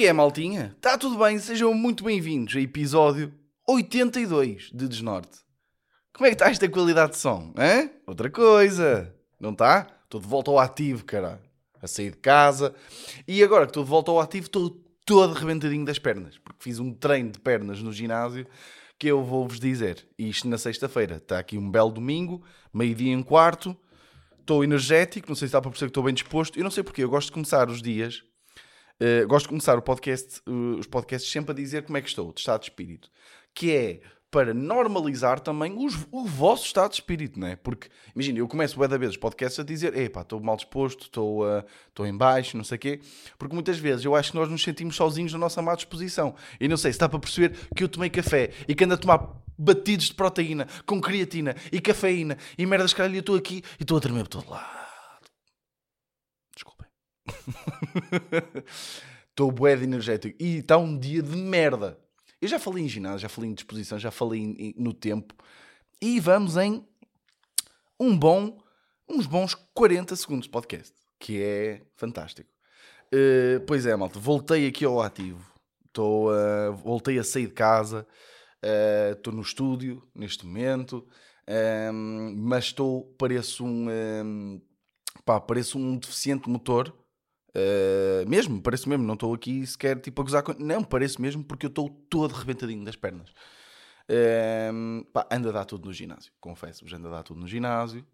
Que é, maltinha? Está tudo bem? Sejam muito bem-vindos a episódio 82 de Desnorte. Como é que está esta qualidade de som? Hã? Outra coisa, não está? Estou de volta ao ativo, cara. A sair de casa. E agora que estou de volta ao ativo, estou todo arrebentadinho das pernas. Porque fiz um treino de pernas no ginásio que eu vou-vos dizer. Isto na sexta-feira. Está aqui um belo domingo, meio-dia em quarto. Estou energético, não sei se dá para perceber que estou bem disposto. Eu não sei porque, eu gosto de começar os dias Uh, gosto de começar o podcast, uh, os podcasts sempre a dizer como é que estou, de estado de espírito. Que é para normalizar também os, o vosso estado de espírito, não é? Porque, imagina, eu começo bué da vez os podcasts a dizer epá, estou mal disposto, estou uh, em baixo, não sei o quê. Porque muitas vezes eu acho que nós nos sentimos sozinhos na nossa má disposição. E não sei se dá para perceber que eu tomei café e que ando a tomar batidos de proteína com creatina e cafeína e merdas, caralho, eu estou aqui e estou a tremer por todo lado. Estou bué de energético. E está um dia de merda. Eu já falei em ginásio, já falei em disposição, já falei em, em, no tempo. E vamos em um bom, uns bons 40 segundos de podcast. Que é fantástico. Uh, pois é, malta. Voltei aqui ao ativo. Estou, uh, voltei a sair de casa. Estou uh, no estúdio neste momento. Um, mas estou, pareço um... um pá, pareço um deficiente motor Uh, mesmo, parece mesmo, não estou aqui sequer tipo a gozar com. Não, parece mesmo porque eu estou todo rebentadinho das pernas. Uh, pá, anda a dar tudo no ginásio, confesso-vos, anda a dar tudo no ginásio.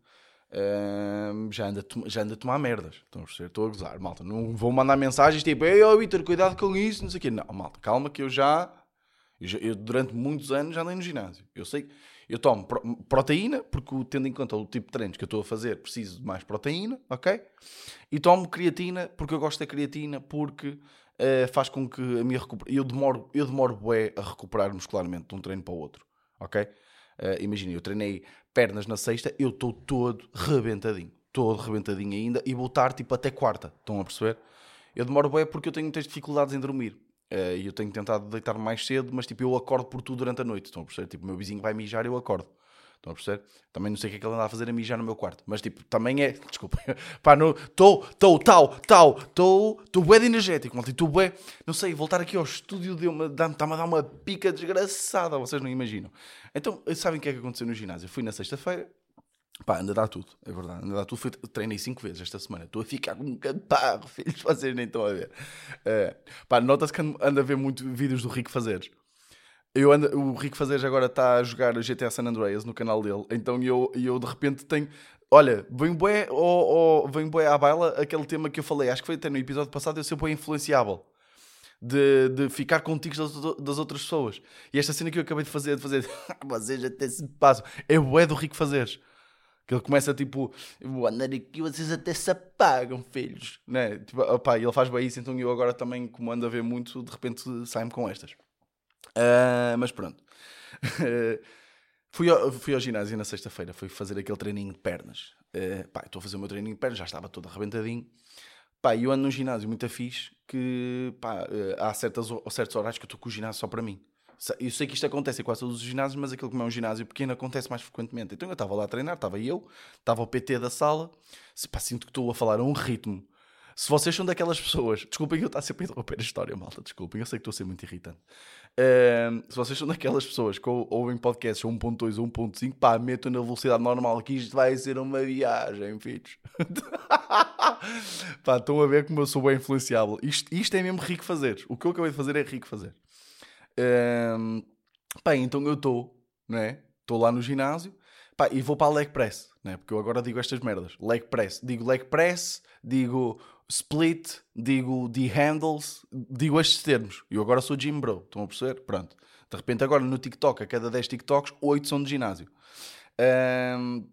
Uh, já, anda, já anda a tomar merdas. Estão a? Estou a gozar, malta. Não vou mandar mensagens tipo, ei, oh, Vitor, cuidado com isso, não sei o quê. Não, malta, calma que eu já, eu já. Eu, durante muitos anos já andei no ginásio. Eu sei. Eu tomo proteína, porque tendo em conta o tipo de treinos que eu estou a fazer, preciso de mais proteína, ok? E tomo creatina, porque eu gosto da creatina, porque uh, faz com que a minha recuperação... Eu demoro, eu demoro bué a recuperar muscularmente de um treino para o outro, ok? Uh, Imagina, eu treinei pernas na sexta, eu estou todo rebentadinho. Todo rebentadinho ainda e vou estar tipo até quarta, estão a perceber? Eu demoro bué porque eu tenho muitas dificuldades em dormir. Uh, e eu tenho tentado deitar mais cedo, mas tipo, eu acordo por tudo durante a noite. Estão a perceber? Tipo, meu vizinho vai mijar e eu acordo. Estão a perceber? Também não sei o que é que ele anda a fazer a mijar no meu quarto. Mas tipo, também é. Desculpa. Pá, estou, estou, tal, tal, estou, estou bué de energético. Estou bué. Não sei, voltar aqui ao estúdio está-me a dar uma pica desgraçada. Vocês não imaginam. Então, sabem o que é que aconteceu no ginásio? Eu fui na sexta-feira, Pá, anda a dar tudo, é verdade. Anda a dar tudo. Fui, treinei 5 vezes esta semana. Estou a ficar com um caparro, filhos. Vocês nem estão a ver. Uh, pá, nota-se que anda a ver muito vídeos do Rico Fazeres. Eu ando, o Rico Fazeres agora está a jogar GTA San Andreas no canal dele. Então eu, eu de repente tenho. Olha, vem bué, oh, oh, vem bué à baila aquele tema que eu falei. Acho que foi até no episódio passado. Eu sou bué influenciável. De, de ficar contigo das, das, outras pessoas. E esta cena que eu acabei de fazer, de fazer, vocês até se passam, é bué do Rico Fazeres. Que ele começa tipo, vou andar aqui, vocês até se apagam, filhos. Né? Tipo, opa, ele faz bem isso, então eu agora também, como ando a ver muito, de repente saio-me com estas. Uh, mas pronto. fui, ao, fui ao ginásio na sexta-feira, fui fazer aquele treininho de pernas. Uh, estou a fazer o meu treininho de pernas, já estava todo arrebentadinho. Pá, eu ando num ginásio muito fixe que pá, uh, há certas, certos horários que eu estou com o ginásio só para mim. Eu sei que isto acontece em quase todos os ginásios, mas aquilo como é um ginásio pequeno acontece mais frequentemente. Então eu estava lá a treinar, estava eu, estava o PT da sala, se, pá, sinto que estou a falar a um ritmo. Se vocês são daquelas pessoas, desculpem eu estar sempre a interromper a história, malta, desculpem, eu sei que estou a ser muito irritante. Uh, se vocês são daquelas pessoas que ouvem podcasts 1.2 ou 1.5, pá, metam na velocidade normal que isto vai ser uma viagem, filhos. pá, estão a ver como eu sou bem influenciável. Isto, isto é mesmo rico fazer. O que eu acabei de fazer é rico fazer. Um, pá, então eu estou, né? Estou lá no ginásio pá, e vou para a leg press, né? Porque eu agora digo estas merdas. Leg press. Digo leg press, digo split, digo de handles, digo estes termos. Eu agora sou gym bro, estão a perceber? Pronto. De repente agora no TikTok, a cada 10 TikToks, 8 são de ginásio. Um,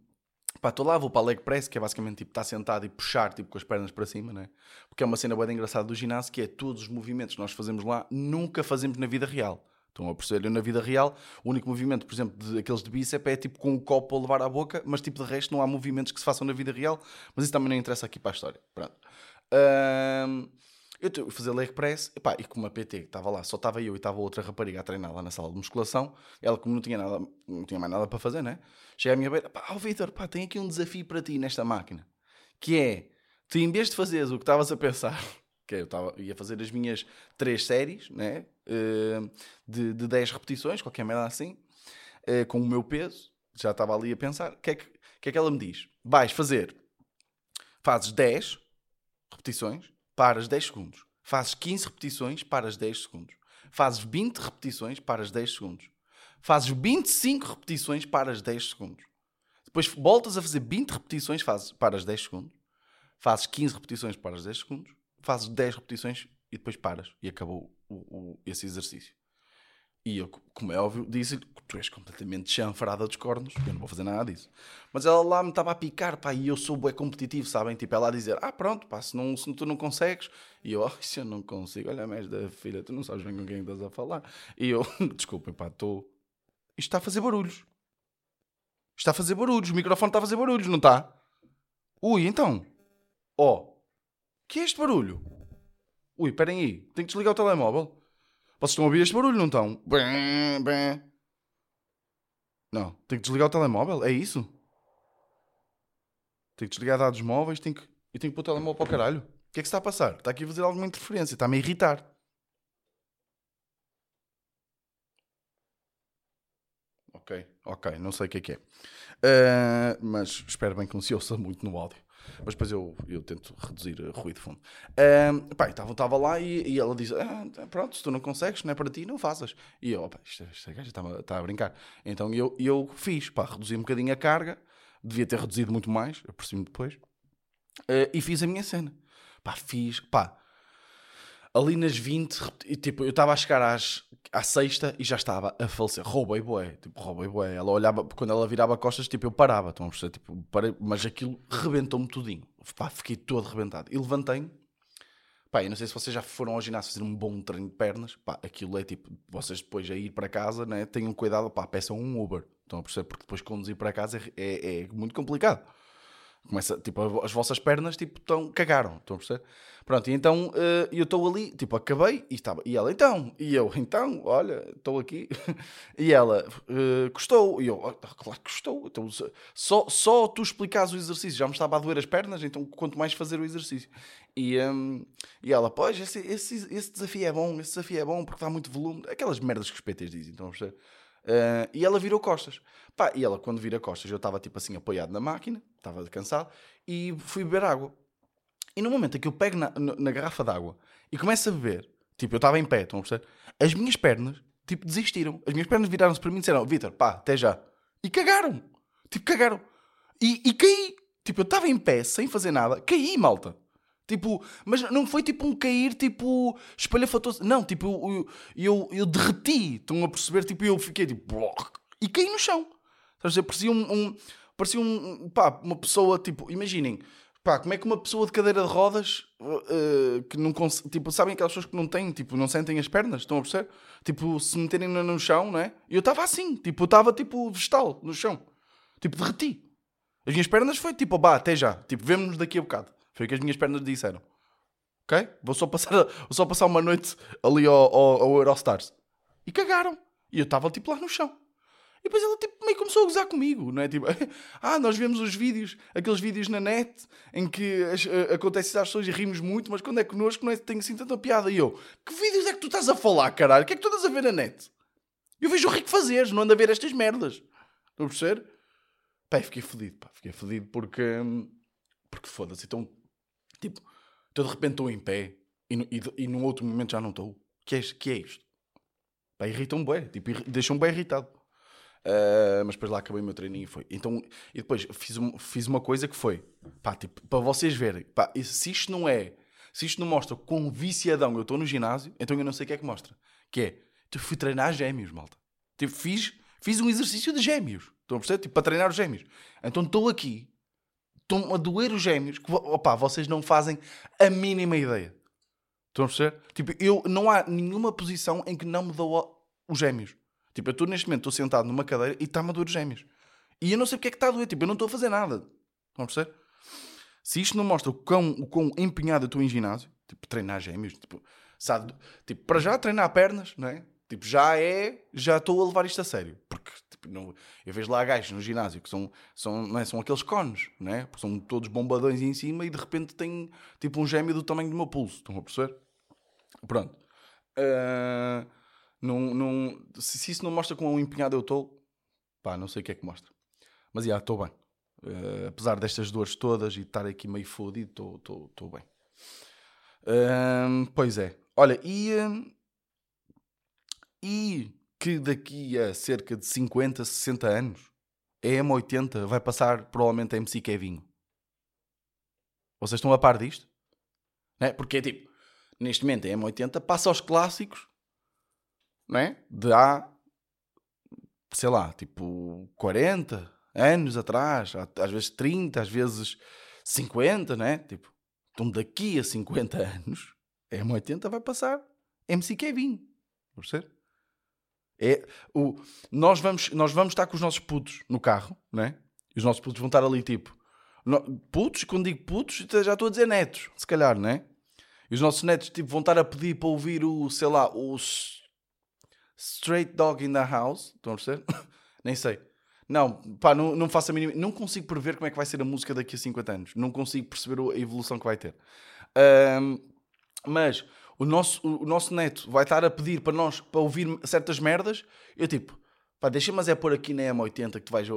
pá, estou lá, vou para a leg press, que é basicamente tipo estar sentado e puxar tipo com as pernas para cima, né? Porque é uma cena bem engraçada do ginásio que é todos os movimentos que nós fazemos lá nunca fazemos na vida real. Estão a perceber? Eu, na vida real, o único movimento, por exemplo, de, de bíceps é tipo com o copo a levar à boca, mas tipo de resto não há movimentos que se façam na vida real, mas isso também não interessa aqui para a história. Pronto. Um, eu a fazer leg press epá, e com uma PT que estava lá, só estava eu e estava outra rapariga a treinar lá na sala de musculação. Ela, como não tinha, nada, não tinha mais nada para fazer, né? Chega à minha beira, pá, oh, Vitor, pá, tem aqui um desafio para ti nesta máquina. Que é, tu em vez de fazeres o que estavas a pensar, Que eu tava, ia fazer as minhas três séries, né? Uh, de, de 10 repetições, qualquer merda assim, uh, com o meu peso. Já estava ali a pensar. O que, é que, que é que ela me diz? Vais fazer, fazes 10 repetições, paras 10 segundos. Fazes 15 repetições, paras 10 segundos. Fazes 20 repetições, paras 10 segundos. Fazes 25 repetições, paras 10 segundos. Depois voltas a fazer 20 repetições, fazes, paras 10 segundos. Fazes 15 repetições, paras 10 segundos. Fazes 10 repetições e depois paras. E acabou o, o, esse exercício. E eu, como é óbvio, disse-lhe tu és completamente chanfrada dos cornos, eu não vou fazer nada disso. Mas ela lá me estava a picar, pá, e eu sou bué competitivo, sabem? Tipo, ela a dizer, ah, pronto, pá, se, não, se tu não consegues. E eu, oh, se eu não consigo, olha, mais da filha, tu não sabes bem com quem estás a falar. E eu, desculpa, pá, estou. Isto está a fazer barulhos. Está a fazer barulhos, o microfone está a fazer barulhos, não está? Ui, então. Ó, oh, que é este barulho? Ui, esperem aí, tenho que desligar o telemóvel. Vocês estão a ouvir este barulho, não estão? Não, tenho que desligar o telemóvel, é isso? Tenho que desligar dados móveis tenho que... e tenho que pôr o telemóvel para o caralho. O que é que está a passar? Está aqui a fazer alguma interferência, está-me a irritar. Ok, ok, não sei o que é que é. Uh, mas espero bem que não se ouça muito no áudio. Mas depois eu, eu tento reduzir ruído de fundo. Um, pá, estava lá e, e, ela diz: ah, Pronto, se tu não consegues, não é para ti, não faças. E eu, opa, esta, esta está, a brincar. Então eu, eu fiz, pá, reduzi um bocadinho a carga, devia ter reduzido muito mais, eu percebi depois, uh, e fiz a minha cena. Pá, fiz, pá, ali nas 20, e, tipo, eu estava a chegar às, à sexta e já estava a falecer. Roubei boé, tipo, roubei boé. Ela olhava, quando ela virava costas, tipo, eu parava, estão a perceber? Tipo, parei, mas aquilo rebentou-me tudinho. Pá, fiquei todo rebentado. E levantei-me. Pá, eu não sei se vocês já foram ao ginásio fazer um bom treino de pernas. Pá, aquilo é tipo, vocês depois a ir para casa, né, tenham cuidado, pá, peçam um Uber. Estão a perceber? Porque depois conduzir para casa é, é, é muito complicado. Começa, tipo, as vossas pernas, tipo, tão, cagaram, estão a perceber? Pronto, e então uh, eu estou ali, tipo, acabei e estava, e ela, então, e eu, então, olha, estou aqui, e ela, uh, gostou, e eu, oh, claro que gostou, então, só, só tu explicares o exercício, já me estava a doer as pernas, então quanto mais fazer o exercício. E, um, e ela, pois, esse, esse, esse desafio é bom, esse desafio é bom porque dá muito volume, aquelas merdas que os PTs dizem, estão a perceber? Uh, e ela virou costas. Pá, e ela, quando vira costas, eu estava tipo assim apoiado na máquina, estava cansado, e fui beber água. E no momento em que eu pego na, na, na garrafa d'água e começo a beber, tipo, eu estava em pé, estão a perceber? As minhas pernas, tipo, desistiram. As minhas pernas viraram-se para mim e disseram: Vitor, pá, até já. E cagaram. Tipo, cagaram. E, e caí. Tipo, eu estava em pé, sem fazer nada, caí, malta. Tipo, mas não foi tipo um cair, tipo, espalhafatoso. Não, tipo, eu, eu, eu derreti. Estão a perceber? Tipo, eu fiquei tipo, e caí no chão. Estás a dizer? Parecia um, um, parecia um, pá, uma pessoa, tipo, imaginem, pá, como é que uma pessoa de cadeira de rodas, uh, que não tipo, sabem aquelas pessoas que não têm, tipo, não sentem as pernas, estão a perceber? Tipo, se meterem no, no chão, não é? Eu estava assim, tipo, eu estava tipo vegetal no chão. Tipo, derreti. As minhas pernas foi tipo, bah, até já. Tipo, vemo-nos daqui a bocado. Foi o que as minhas pernas disseram. Ok? Vou só passar, vou só passar uma noite ali ao, ao, ao Eurostars. E cagaram. E eu estava tipo lá no chão. E depois ela tipo, meio começou a gozar comigo, não é? Tipo, ah, nós vemos os vídeos, aqueles vídeos na net em que uh, acontece isso às pessoas e rimos muito, mas quando é connosco não é, tem assim tanta piada. E eu, que vídeos é que tu estás a falar, caralho? O que é que tu estás a ver na net? Eu vejo o rico fazeres, não ando a ver estas merdas. A perceber? Pá, fiquei fodido, pá, fiquei fodido porque. Hum, porque foda-se, então Tipo, então de repente estou em pé e, e, e num outro momento já não estou. Que é, que é isto? Pá, irritam-me bem, tipo, deixam-me bem irritado. Uh, mas depois lá acabei o meu treininho e foi. Então, e depois fiz, um, fiz uma coisa que foi, pá, tipo, para vocês verem, pá, se isto não é, se isto não mostra quão viciadão eu estou no ginásio, então eu não sei o que é que mostra. Que é, tipo, fui treinar gêmeos, malta. Tipo, fiz, fiz um exercício de gêmeos. Estão a perceber? Tipo, para treinar os gêmeos. Então estou aqui, estão a doer os gêmeos, que opa, vocês não fazem a mínima ideia. Estão a perceber? Tipo, eu, não há nenhuma posição em que não me dou os gêmeos. Tipo, eu estou neste momento, estou sentado numa cadeira e está-me a doer os gêmeos. E eu não sei porque é que está a doer. Tipo, eu não estou a fazer nada. Estão a perceber? Se isto não mostra o quão, o quão empenhado eu estou em ginásio, tipo, treinar gêmeos, tipo, sabe? Tipo, para já treinar pernas, não é? Tipo, já é, já estou a levar isto a sério. Porque não, eu vejo lá gajos no ginásio que são, são, não é? são aqueles cones, né? são todos bombadões em cima e de repente tem tipo um gêmeo do tamanho do meu pulso. Estão a perceber? Pronto. Uh, não, não, se, se, isso não mostra quão empenhado eu estou, pá, não sei o que é que mostra. Mas já, estou bem. Uh, apesar destas dores todas e estar aqui meio fodido, estou bem. Uh, pois é. Olha, e, e que daqui a cerca de 50, 60 anos, a M80 vai passar provavelmente a MC Kevinho. Vocês estão a par disto? Não é? Porque é tipo, neste momento a M80 passa aos clássicos não é? de há, sei lá, tipo 40 anos atrás, às vezes 30, às vezes 50, né? Tipo, então daqui a 50 anos a M80 vai passar MC Kevin. Perceber? É, o, nós, vamos, nós vamos estar com os nossos putos no carro, né? E os nossos putos vão estar ali tipo. No, putos, quando digo putos, já estou a dizer netos, se calhar, né? E os nossos netos tipo, vão estar a pedir para ouvir o, sei lá, o Straight Dog in the House. Estão a perceber? Nem sei. Não, pá, não, não faço a mínima. Não consigo prever como é que vai ser a música daqui a 50 anos. Não consigo perceber a evolução que vai ter. Um, mas o nosso, o nosso neto vai estar a pedir para nós para ouvir certas merdas. Eu tipo, pá, deixa mas é pôr aqui na M80 que tu vais.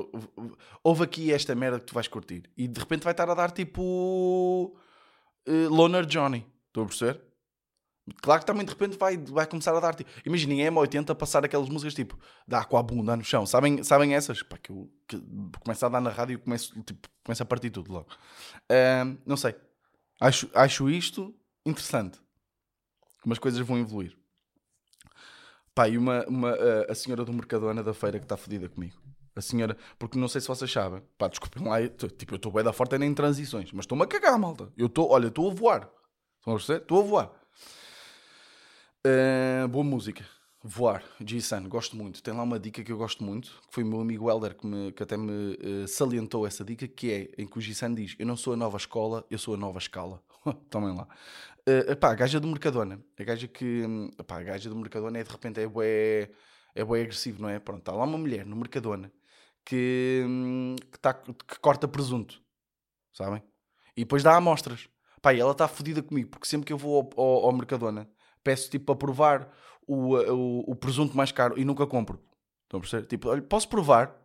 Ouve aqui esta merda que tu vais curtir. E de repente vai estar a dar tipo. Uh, Loner Johnny. Estou a perceber? Claro que também de repente vai, vai começar a dar. Tipo, Imaginem M80 passar aquelas músicas tipo dá com a bunda no chão. Sabem, sabem essas? Pá, que eu que começo a dar na rádio e começo, tipo, começo a partir tudo logo. Uh, não sei. Acho, acho isto interessante. Como as coisas vão evoluir. Pá, e uma, uma, a senhora do Mercadona da feira que está fodida comigo. A senhora, porque não sei se vocês sabem. Pá, desculpem lá. Eu, tipo, eu estou bem da forte nem em transições, mas estou-me a cagar, malta. Eu estou, olha, estou a voar. Estão a perceber? Estou a voar. Uh, boa música. Voar, G-Sun, gosto muito. Tem lá uma dica que eu gosto muito, que foi o meu amigo Helder que, me, que até me uh, salientou essa dica, que é em que o G-Sun diz: Eu não sou a nova escola, eu sou a nova escala. Tomem lá. Uh, epá, a gaja do Mercadona. A gaja que. Epá, a gaja do Mercadona é de repente é bué, é bué agressivo, não é? Pronto, está lá uma mulher no Mercadona que, que, tá, que corta presunto, sabem? E depois dá amostras. Pá, e ela está fodida comigo, porque sempre que eu vou ao, ao, ao Mercadona peço tipo para provar o, o, o, presunto mais caro e nunca compro. Estão a perceber? Tipo, olha, posso provar?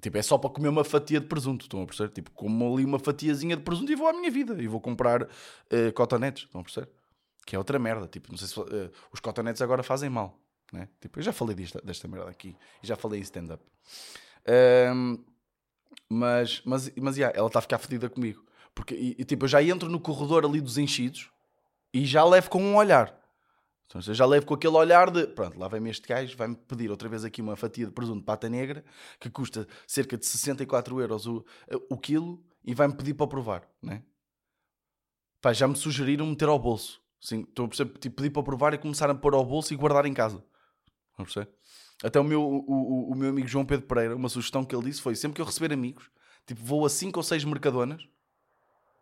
Tipo, é só para comer uma fatia de presunto. Estão a perceber? Tipo, como ali uma fatiazinha de presunto e vou à minha vida. E vou comprar uh, cotonetes. Estão a perceber? Que é outra merda. Tipo, não sei se uh, os cotonetes agora fazem mal. Né? Tipo, eu já falei disto, desta merda aqui. E já falei em stand-up. Um, mas, mas, mas, yeah, ela está a ficar fedida comigo. Porque, e, tipo, eu já entro no corredor ali dos enchidos e já levo com um olhar. Então, eu já levo com aquele olhar de pronto, lá vem este gajo, vai-me pedir outra vez aqui uma fatia de presunto de pata negra que custa cerca de 64 euros o, o quilo e vai-me pedir para provar, né? Pá, já me sugeriram meter ao bolso. Sim, estou a perceber, tipo, pedir para provar e começar a pôr ao bolso e guardar em casa. Não perceber? Até o meu, o, o, o meu amigo João Pedro Pereira, uma sugestão que ele disse foi: sempre que eu receber amigos, tipo, vou a 5 ou 6 mercadonas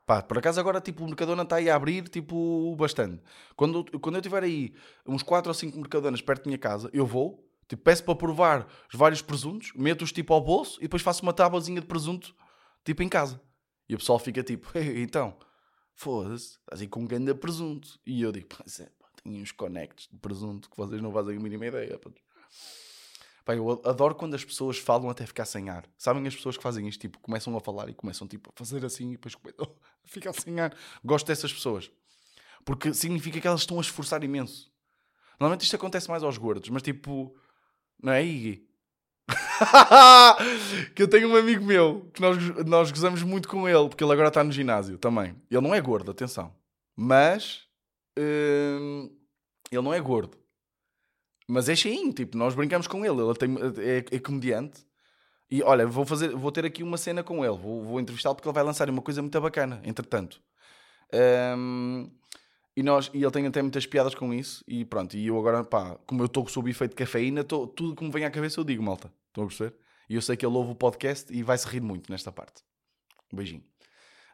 Pá, por acaso agora tipo, o Mercadona está aí a abrir tipo, bastante. Quando, quando eu tiver aí uns 4 ou 5 Mercadonas perto da minha casa, eu vou, tipo, peço para provar os vários presuntos, meto-os tipo ao bolso e depois faço uma tábuazinha de presunto tipo em casa. E o pessoal fica tipo, então, foda-se, estás aí com um grande presunto. E eu digo, pois é, pá, tenho uns connects de presunto que vocês não fazem a mínima ideia. Pá. Pá, eu adoro quando as pessoas falam até ficar sem ar. Sabem as pessoas que fazem isto? Tipo, começam a falar e começam tipo, a fazer assim e depois começam a ficar sem ar. Gosto dessas pessoas. Porque significa que elas estão a esforçar imenso. Normalmente isto acontece mais aos gordos, mas tipo... Não é, Iggy? que eu tenho um amigo meu que nós, nós gozamos muito com ele, porque ele agora está no ginásio também. Ele não é gordo, atenção. Mas... Hum, ele não é gordo. Mas é cheinho, tipo, nós brincamos com ele, ele tem, é, é comediante. E olha, vou, fazer, vou ter aqui uma cena com ele, vou, vou entrevistá-lo porque ele vai lançar uma coisa muito bacana, entretanto. Um, e, nós, e ele tem até muitas piadas com isso. E pronto, e eu agora, pá, como eu estou sob efeito de cafeína, tô, tudo que me vem à cabeça eu digo, malta. Estão a perceber? E eu sei que ele ouve o podcast e vai se rir muito nesta parte. Um beijinho.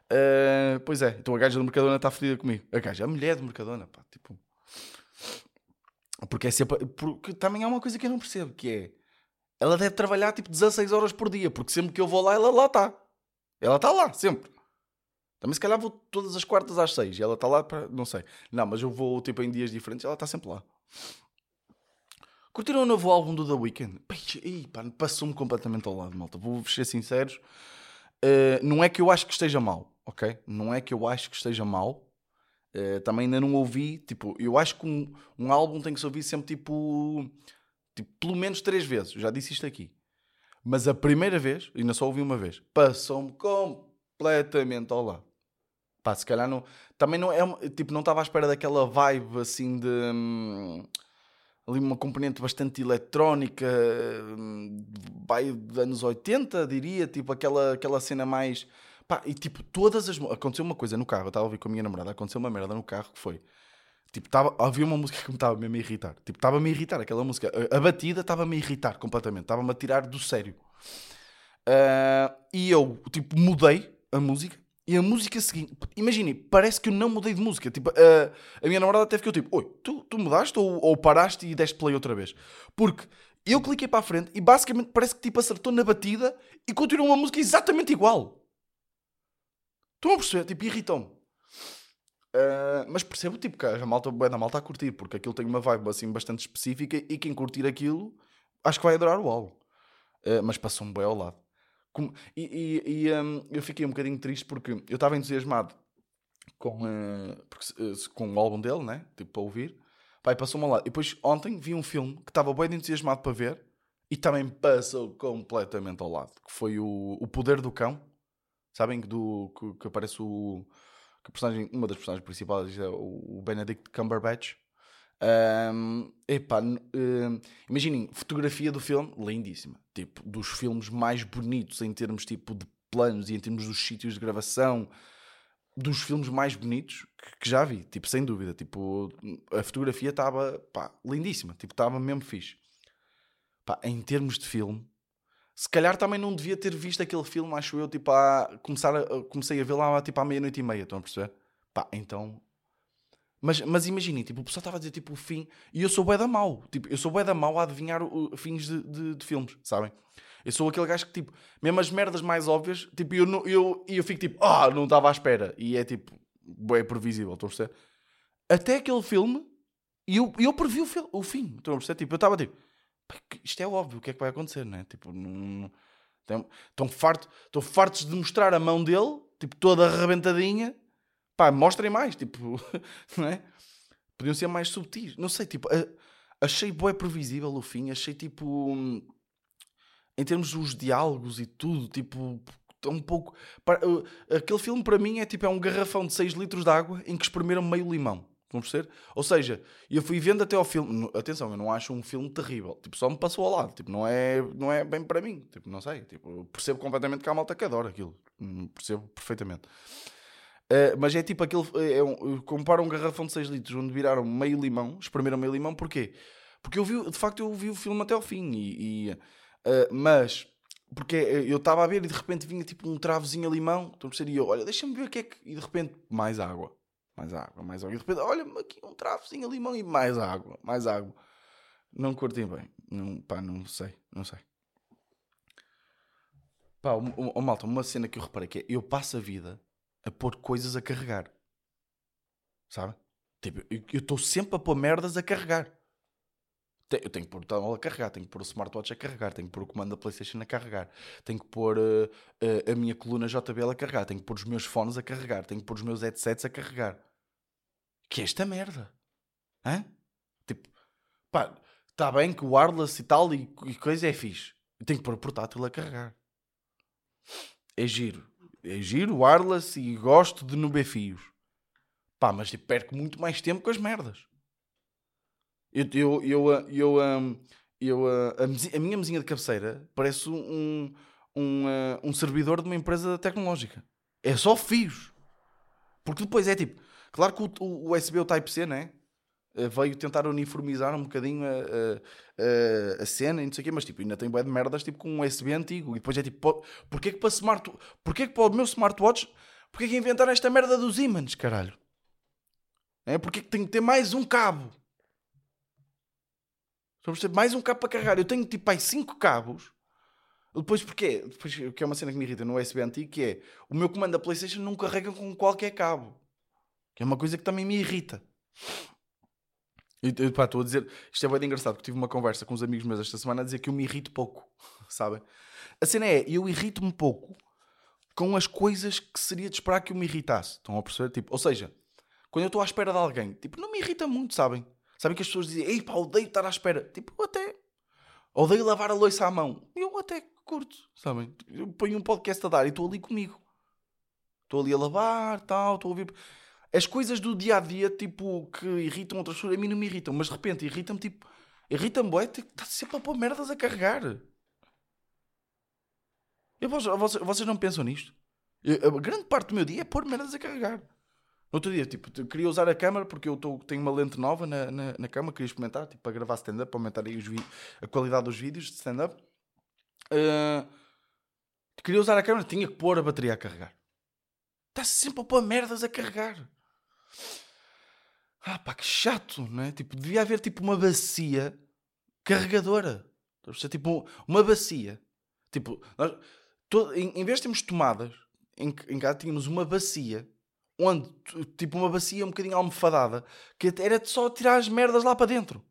Uh, pois é, então a gaja do Mercadona está fodida comigo. A gaja, a mulher do Mercadona, pá, tipo. Porque é sempre. Porque também há uma coisa que eu não percebo, que é. ela deve trabalhar tipo 16 horas por dia, porque sempre que eu vou lá, ela lá está. Ela está lá, sempre. Também se calhar vou todas as quartas às 6 e ela está lá para. Não sei. Não, mas eu vou tipo em dias diferentes ela está sempre lá. Curtiram o novo álbum do The Weeknd? Passou-me completamente ao lado, malta. Vou ser sinceros. Uh, não é que eu acho que esteja mal, ok? Não é que eu acho que esteja mal. Uh, também ainda não ouvi. Tipo, eu acho que um, um álbum tem que se ouvir sempre tipo, tipo. Pelo menos três vezes. Já disse isto aqui. Mas a primeira vez, ainda só ouvi uma vez, passou-me completamente ao lado. Pá, se calhar não. Também não é. Tipo, não estava à espera daquela vibe assim de. Hum, ali uma componente bastante eletrónica, hum, vai de anos 80, diria, tipo aquela, aquela cena mais. Pá, e tipo, todas as. Aconteceu uma coisa no carro, eu estava a ouvir com a minha namorada, aconteceu uma merda no carro que foi. Tipo, tava, havia uma música que me estava mesmo a irritar. Tipo, estava-me a irritar aquela música. A, batida estava-me a irritar completamente. Estava-me a tirar do sério. Uh, e eu, tipo, mudei a música e a música seguinte, imaginem, parece que eu não mudei de música. Tipo, a, a minha namorada até ficou tipo: Oi, tu, tu mudaste ou, ou paraste e deste play outra vez? Porque eu cliquei para a frente e basicamente parece que tipo acertou na batida e continuou uma música exatamente igual. Estão a perceber? Tipo, irritam-me. Uh, mas percebo tipo, que a malta, a malta a curtir, porque aquilo tem uma vibe assim bastante específica e quem curtir aquilo acho que vai adorar o álbum. Uh, mas passou-me bem ao lado. Como, e, e, e um, eu fiquei um bocadinho triste porque eu estava entusiasmado com, uh, porque, com o álbum dele, né? Tipo, para ouvir. Pai, passou-me ao lado. E depois ontem vi um filme que estava bem entusiasmado para ver e também passou completamente ao lado. Que foi o, o Poder do Cão. Sabem do, que, que aparece o. Que personagem, uma das personagens principais é o Benedict Cumberbatch. Um, epá, uh, imaginem, fotografia do filme, lindíssima. Tipo, dos filmes mais bonitos em termos tipo, de planos e em termos dos sítios de gravação, dos filmes mais bonitos que, que já vi, tipo, sem dúvida. Tipo, a fotografia estava lindíssima, tipo, estava mesmo fixe. Pá, em termos de filme, se calhar também não devia ter visto aquele filme, acho eu, tipo, a começar a, comecei a ver lá tipo à meia-noite e meia, estão a perceber? Pá, então mas, mas imaginem, tipo, o pessoal estava a dizer tipo o fim e eu sou bué da mau. Tipo, eu sou bué da mau a adivinhar o, fins de, de, de, filmes, sabem? Eu sou aquele gajo que, tipo, mesmo as merdas mais óbvias, tipo, eu, eu, eu, fico tipo, ah, oh, não estava à espera. E é tipo, bué previsível, estão a perceber? Até aquele filme, e eu, eu previ o, o fim, estão a perceber? Tipo, eu estava tipo, isto é óbvio, o que é que vai acontecer, né? Tipo, não. Estão fartos, fartos de mostrar a mão dele, tipo, toda arrebentadinha pá, mostrem mais, tipo, não é? Podiam ser mais subtis, não sei, tipo, achei bué previsível o fim, achei tipo, em termos dos diálogos e tudo, tipo, um pouco. Aquele filme para mim é tipo é um garrafão de 6 litros de água em que espremeram meio limão. Vamos perceber? Ou seja, eu fui vendo até ao filme. Atenção, eu não acho um filme terrível. Tipo, só me passou ao lado. Tipo, não é, não é bem para mim. Tipo, não sei. Tipo, percebo completamente que há malta que adora aquilo. Hum, percebo perfeitamente. Uh, mas é tipo aquele. Eh, é um, compara um garrafão de 6 litros onde viraram meio limão, espremeram meio limão, porquê? Porque eu vi, de facto, eu vi o filme até ao fim. E, e uh, mas, porque eu estava a ver e de repente vinha tipo um travozinho a limão, então e eu, olha, deixa-me ver o que é que. E de repente, mais água, mais água, mais água. E de repente, olha, aqui um travozinho a limão e mais água, mais água. Não curti bem, não, pá, não sei, não sei. Pá, o, o, o, malta, uma cena que eu reparei que é, eu passo a vida a pôr coisas a carregar. Sabe? Tipo, eu estou sempre a pôr merdas a carregar. Eu tenho que pôr o telemóvel a carregar, tenho que pôr o smartwatch a carregar, tenho que pôr o comando da PlayStation a carregar, tenho que pôr uh, uh, a minha coluna JBL a carregar, tenho que pôr os meus fones a carregar, tenho que pôr os meus headsets a carregar. Que é esta merda? Hã? Tipo, pá, está bem que o wireless e tal e, e coisa é fixe. Eu tenho que pôr o portátil a carregar. É giro é giro, wireless e gosto de no fios. Pá, mas tipo, perco muito mais tempo com as merdas. Eu, eu, eu, eu, eu, a, a minha mesinha de cabeceira parece um, um, um servidor de uma empresa tecnológica. É só fios. Porque depois é tipo, claro que o, USB o Type-C, né? Eh, veio tentar uniformizar um bocadinho a, a, a, cena e não sei o quê, mas tipo, ainda tem bué de merdas tipo com um USB antigo. E depois é tipo, porquê que para smart, porquê que para o meu smartwatch, porquê que inventaram esta merda dos ímãs, caralho? É? Porquê que tem que ter mais um cabo? A perceber? Mais um cabo para carregar. Eu tenho tipo aí 5 cabos. Depois porquê? Depois, que é uma cena que me irrita no USB antigo, que é o meu comando da Playstation não carrega com qualquer cabo. Que é uma coisa que também me irrita. E pá, estou a dizer, isto é bem engraçado, porque tive uma conversa com uns amigos meus esta semana a dizer que eu me irrito pouco, sabem? A cena é, eu irrito-me pouco com as coisas que seria de esperar que eu me irritasse. Estão a perceber? Tipo, ou seja, quando eu estou à espera de alguém, tipo, não me irrita muito, sabem? Sabem que as pessoas dizem, ei pá, odeio estar à espera. Tipo, eu até. Odeio lavar a louça à mão. Eu até curto, sabem? Eu ponho um podcast a dar e estou ali comigo. Estou ali a lavar, tal, estou a ouvir. As coisas do dia a dia, tipo, que irritam outras pessoas, a mim não me irritam, mas de repente irritam-me, tipo, irritam-me, é, tipo, está sempre a pôr merdas a carregar. Eu, vocês, vocês não pensam nisto? Eu, a grande parte do meu dia é pôr merdas a carregar. No outro dia, tipo, queria usar a câmera porque eu tô, tenho uma lente nova na, na, na câmera, queria experimentar, tipo, para gravar stand-up, para aumentar aí a qualidade dos vídeos de stand-up. Uh, queria usar a câmera, tinha que pôr a bateria a carregar. Está sempre a pôr merdas a carregar. Ah pá, que chato, não é? Tipo, devia haver tipo uma bacia carregadora. Tipo, uma bacia. Tipo, nós, todo, em, em, vez de termos tomadas, em, em casa tínhamos uma bacia, onde, tipo, uma bacia um bocadinho almofadada, que era só tirar as merdas lá para dentro.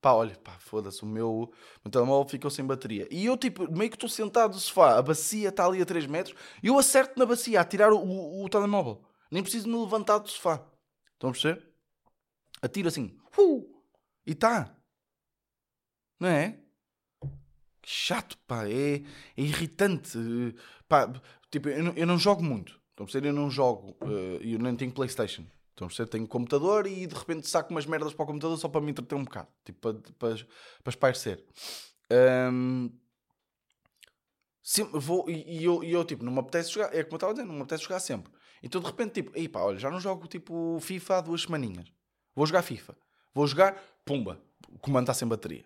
Pá, olha, pá, foda-se, o meu, meu telemóvel ficou sem bateria. E eu, tipo, meio que estou sentado no sofá, a bacia está ali a 3 metros, e eu acerto na bacia a tirar o, o, o telemóvel. Nem preciso me levantar do sofá. Estão a perceber? Atiro assim, uh, e está. Não é? Chato, pá, é, é irritante. Pá, tipo, eu não, eu não jogo muito. Estão a perceber? Eu não jogo, uh, eu nem tenho Playstation. Estão a perceber? Tenho computador e de repente saco umas merdas para o computador só para me entreter um bocado. Tipo, para, para, para espairecer. Um, vou, e, e, eu, e eu, tipo, não me apetece jogar. É como eu estava dizendo, não me apetece jogar sempre. Então de repente, tipo, aí pá, olha, já não jogo tipo FIFA há duas semaninhas. Vou jogar FIFA. Vou jogar, pumba, o comando está sem bateria.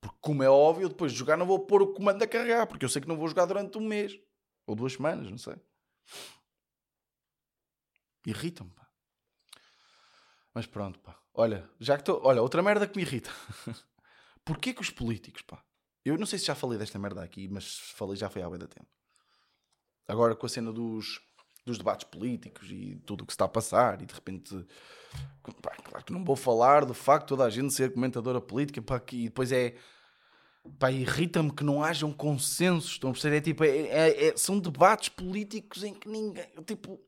Porque, como é óbvio, depois de jogar não vou pôr o comando a carregar, porque eu sei que não vou jogar durante um mês ou duas semanas, não sei. Irritam-me, pá. Mas pronto, pá. Olha, já que estou. Olha, outra merda que me irrita. Porquê que os políticos, pá? Eu não sei se já falei desta merda aqui, mas falei já foi há bem da tempo. Agora com a cena dos, dos debates políticos e tudo o que está a passar, e de repente. Pá, claro que não vou falar do facto de toda a gente ser comentadora política, pá, e depois é. Pá, irrita-me que não hajam consensos. Estão a perceber? É tipo, é, é, é, são debates políticos em que ninguém. Tipo,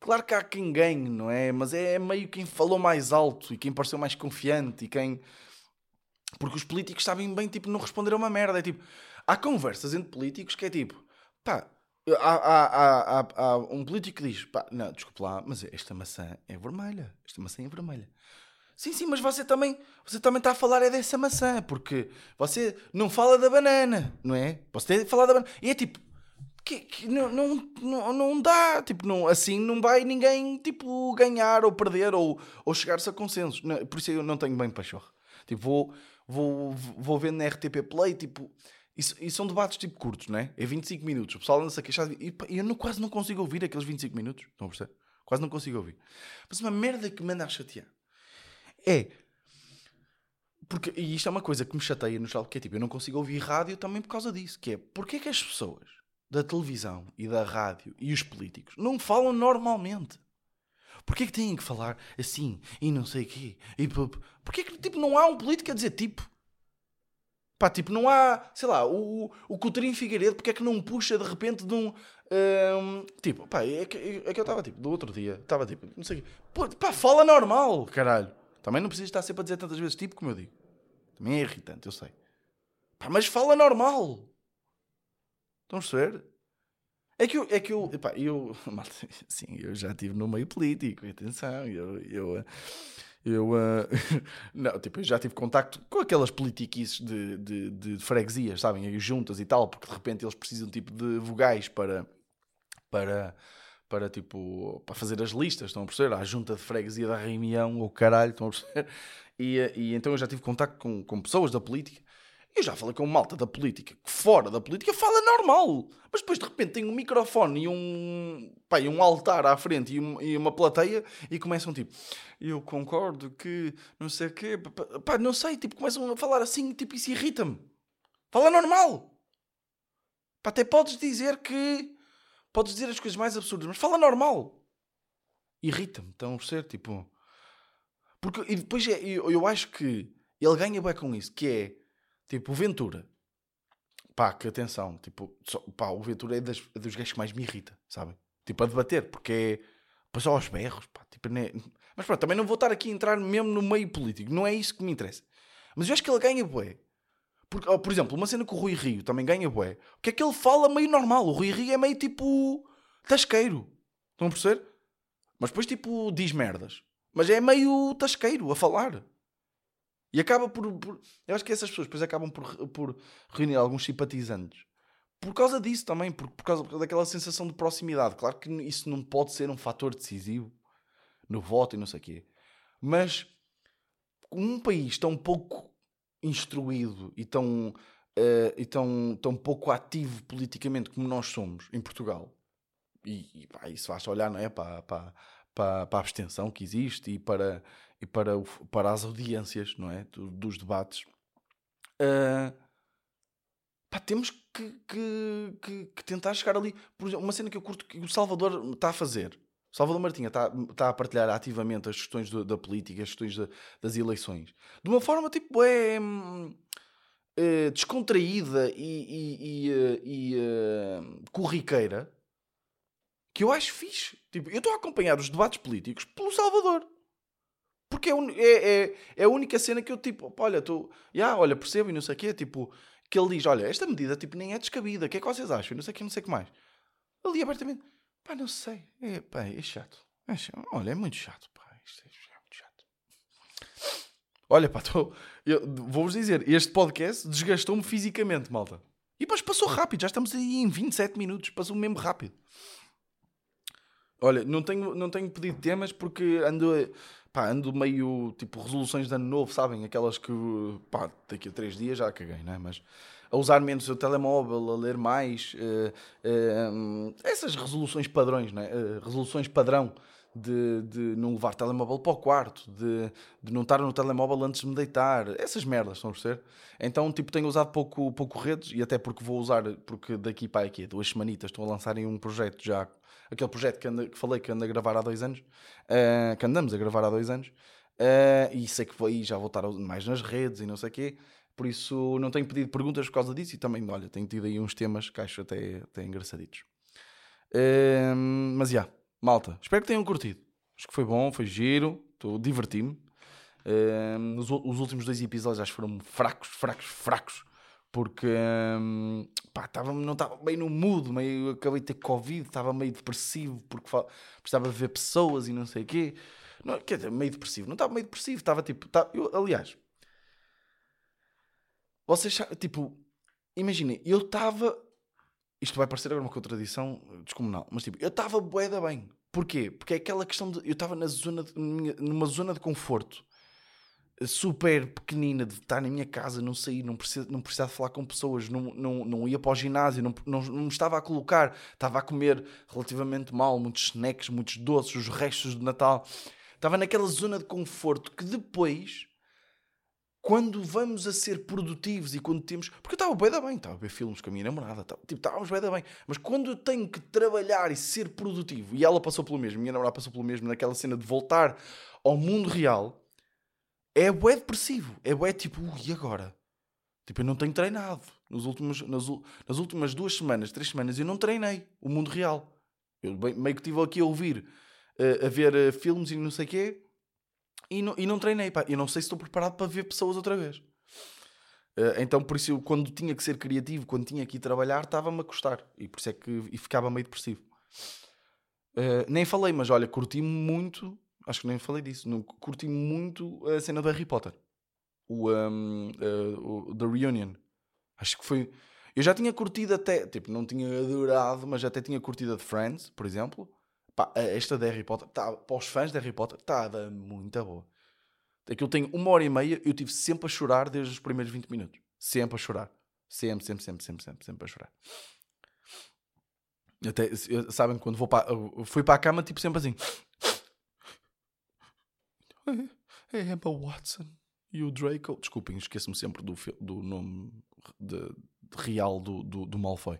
claro que há quem ganhe, não é? Mas é meio quem falou mais alto e quem pareceu mais confiante e quem. Porque os políticos sabem bem, tipo, não responder a uma merda. É tipo, há conversas entre políticos que é tipo, pá, Há, há, há, há, um político que diz: pá, não, desculpe lá, mas esta maçã é vermelha. Esta maçã é vermelha. Sim, sim, mas você também, você também está a falar é dessa maçã, porque você não fala da banana, não é? Tem de falar da banana. E é tipo, que, que não, não, não, não dá, tipo, não, assim não vai ninguém, tipo, ganhar ou perder ou, ou chegar-se a consensos. Por isso eu não tenho bem pachorra. Tipo, vou, vou, vou vendo na RTP Play, tipo, e, e, são debates tipo curtos, não é? É 25 minutos. O pessoal anda-se a queixar. E eu não, quase não consigo ouvir aqueles 25 minutos. Estão a perceber? Quase não consigo ouvir. Mas uma merda que me anda a chatear é. Porque, e isto é uma coisa que me chateia no geral, que é tipo, eu não consigo ouvir rádio também por causa disso. Que é, porque é que as pessoas da televisão e da rádio e os políticos não falam normalmente? Porquê que têm que falar assim e não sei o quê? E, porquê que tipo, não há um político a dizer tipo? Pá, tipo, não há, sei lá, o, o Coutinho Figueiredo, porque é que não puxa de repente de um. um tipo, pá, é que, é que eu estava tipo, do outro dia, estava tipo, não sei o quê. Pá, fala normal, caralho. Também não precisa estar sempre a dizer tantas vezes tipo como eu digo. Também é irritante, eu sei. Pá, mas fala normal. Estão a perceber? É que eu, é que eu, epá, eu, sim, eu já estive no meio político, atenção, eu, eu eu, uh, não, tipo, eu já tive contacto com aquelas politiquices de, de, de, freguesias, sabem? Juntas e tal, porque de repente eles precisam tipo de vogais para, para, para, tipo, para fazer as listas, estão a perceber? A junta de freguesia da reunião, ou caralho, estão a perceber? E, e então eu já tive contacto com, com pessoas da política Eu já falei com malta da política, que fora da política fala normal. Mas depois de repente tem um microfone e um, pá, e um altar à frente e, um, e, uma plateia e começam tipo, eu concordo que não sei o quê, pá, não sei, tipo, começam a falar assim, tipo, isso irrita-me. Fala normal. Pá, até podes dizer que. Podes dizer as coisas mais absurdas, mas fala normal. Irrita-me, estão a perceber? Tipo. Porque, e depois é, eu, eu acho que ele ganha bem com isso, que é tipo o Ventura. Pá, que atenção, tipo, só, pá, o Ventura é, das, dos gajos que mais me irrita, sabem? Tipo, a debater, porque é. Depois aos berros, pá, tipo, é... Mas pronto, também não vou estar aqui a entrar mesmo no meio político, não é isso que me interessa. Mas eu acho que ele ganha bué. Porque, por exemplo, uma cena que o Rui Rio também ganha bué. O é que ele fala meio normal? O Rui Rio é meio tipo. tasqueiro. Estão a perceber? Mas depois, tipo, diz merdas. Mas é meio tasqueiro a falar. E acaba por, por, Eu acho que essas pessoas depois acabam por, por reunir alguns simpatizantes. Por causa disso também, por, por causa daquela sensação de proximidade. Claro que isso não pode ser um fator decisivo no voto e não sei o quê. Mas um país tão pouco instruído e tão, uh, e tão, tão pouco ativo politicamente como nós somos em Portugal, e, e pá, isso basta olhar não é, para, para, para, para a abstenção que existe e para, e para, o, para as audiências não é, do, dos debates, uh, pá, temos que, que, que, que, tentar chegar ali. Por exemplo, uma cena que eu curto que o Salvador está a fazer. Salvador Martinha está, está a partilhar ativamente as questões da, da política, as questões de, das eleições, de uma forma tipo é, é descontraída e, e, e, eh, e é, corriqueira que eu acho fixe. Tipo, eu estou a acompanhar os debates políticos pelo Salvador. Porque é, é, é, é a única cena que eu tipo, olha, tu, yeah, olha, percebo e não sei o quê, tipo, que ele diz, olha, esta medida tipo, nem é descabida, o que é que vocês acham? E não sei o que, não sei o que mais. Ali abertamente, Pá, não sei. É, pá, é chato. É chato. Olha, é muito chato, pá. Isto é, muito chato. Olha, pá, tô, vou-vos dizer, este podcast desgastou-me fisicamente, malta. E depois passou rápido, já estamos aí em 27 minutos, passou mesmo rápido. Olha, não tenho, não tenho pedido temas porque ando, pá, ando meio tipo resoluções de ano novo, sabem? Aquelas que, pá, daqui a 3 dias já caguei, não é? Mas a usar menos o telemóvel, a ler mais, uh, uh, essas resoluções padrões, né? Uh, resoluções padrão de, de não levar telemóvel para o quarto, de, de não estar no telemóvel antes de me deitar, essas merdas, estão a perceber? Então, tipo, tenho usado pouco, pouco redes e até porque vou usar, porque daqui para aqui, duas semanitas, estou a lançar em um projeto já, aquele projeto que, anda, que falei que ando a gravar há dois anos, que andamos a gravar há dois anos, e sei que aí já vou estar mais nas redes e não sei o quê. Por isso não tenho pedido perguntas por causa disso e também, olha, tenho tido aí uns temas que acho até, até engraçaditos. Um, mas já, yeah, malta, espero que tenham curtido. Acho que foi bom, foi giro, diverti-me. Um, os, os, últimos dois episódios acho que foram fracos, fracos, fracos. Porque um, pá, tava, não estava bem no mood, meio, acabei de ter Covid, estava meio depressivo porque precisava ver pessoas e não sei o quê. Não, quer dizer, meio depressivo, não estava meio depressivo, estava tipo, tava, eu, aliás, vocês, tipo, imaginem, eu estava. Isto vai parecer agora uma contradição descomunal, mas tipo, eu estava boeda bem. Porquê? Porque é aquela questão de. Eu estava na zona numa zona de conforto super pequenina de estar na minha casa, não sair, não precisar, não de falar com pessoas, não, não, não ia para o ginásio, não, não, não me estava a colocar, estava a comer relativamente mal, muitos snacks, muitos doces, os restos do Natal. Estava naquela zona de conforto que depois quando vamos a ser produtivos e quando temos. Porque eu estava bem da bem, estava a ver filmes com a minha namorada, estava, tipo, estávamos bem da bem. Mas quando eu tenho que trabalhar e ser produtivo, e ela passou pelo mesmo, minha namorada passou pelo mesmo, naquela cena de voltar ao mundo real, é bué depressivo. É bué tipo, e agora? Tipo, eu não tenho treinado. Nos últimos, nas, nas últimas duas semanas, três semanas, eu não treinei o mundo real. Eu meio que estive aqui a ouvir, uh, a ver uh, filmes e não sei o quê e não, e não treinei, pá. Eu não sei se estou preparado para ver pessoas outra vez. Uh, então, por isso, eu, quando tinha que ser criativo, quando tinha que ir trabalhar, estava-me a custar. E por isso é que e ficava meio depressivo. Nem falei, mas olha, curti muito. Acho que nem falei disso. Não, curti muito a cena do Harry Potter. O, um, uh, o The Reunion. Acho que foi. Eu já tinha curtido até. Tipo, não tinha adorado, mas até tinha curtido a de Friends, por exemplo. Pá, esta de Harry Potter, tá, para os fãs de Harry Potter, está muito boa. Aquilo tem uma hora e meia, eu tive sempre a chorar desde os primeiros 20 minutos. Sempre a chorar. Sempre, sempre, sempre, sempre, sempre, sempre a chorar. Até, sabem, quando vou para, fui para a cama, tipo sempre assim. É Emma Watson e o Draco. Desculpem, esqueço-me sempre do, do nome de, de real do, do, do Malfoy.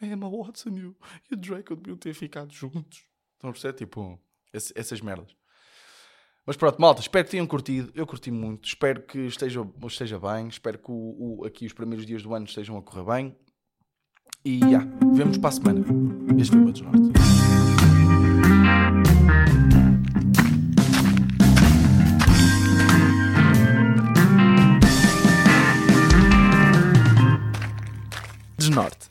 A Emma Watson e o, e o Draco deviam ter ficado juntos. Estão a perceber? Tipo, esse- essas merdas. Mas pronto, malta, espero que tenham curtido. Eu curti muito. Espero que esteja, esteja bem. Espero que o, o- aqui os primeiros dias do ano estejam a correr bem. E já, vemos para a semana. Este foi o meu desnorte. Desnorte.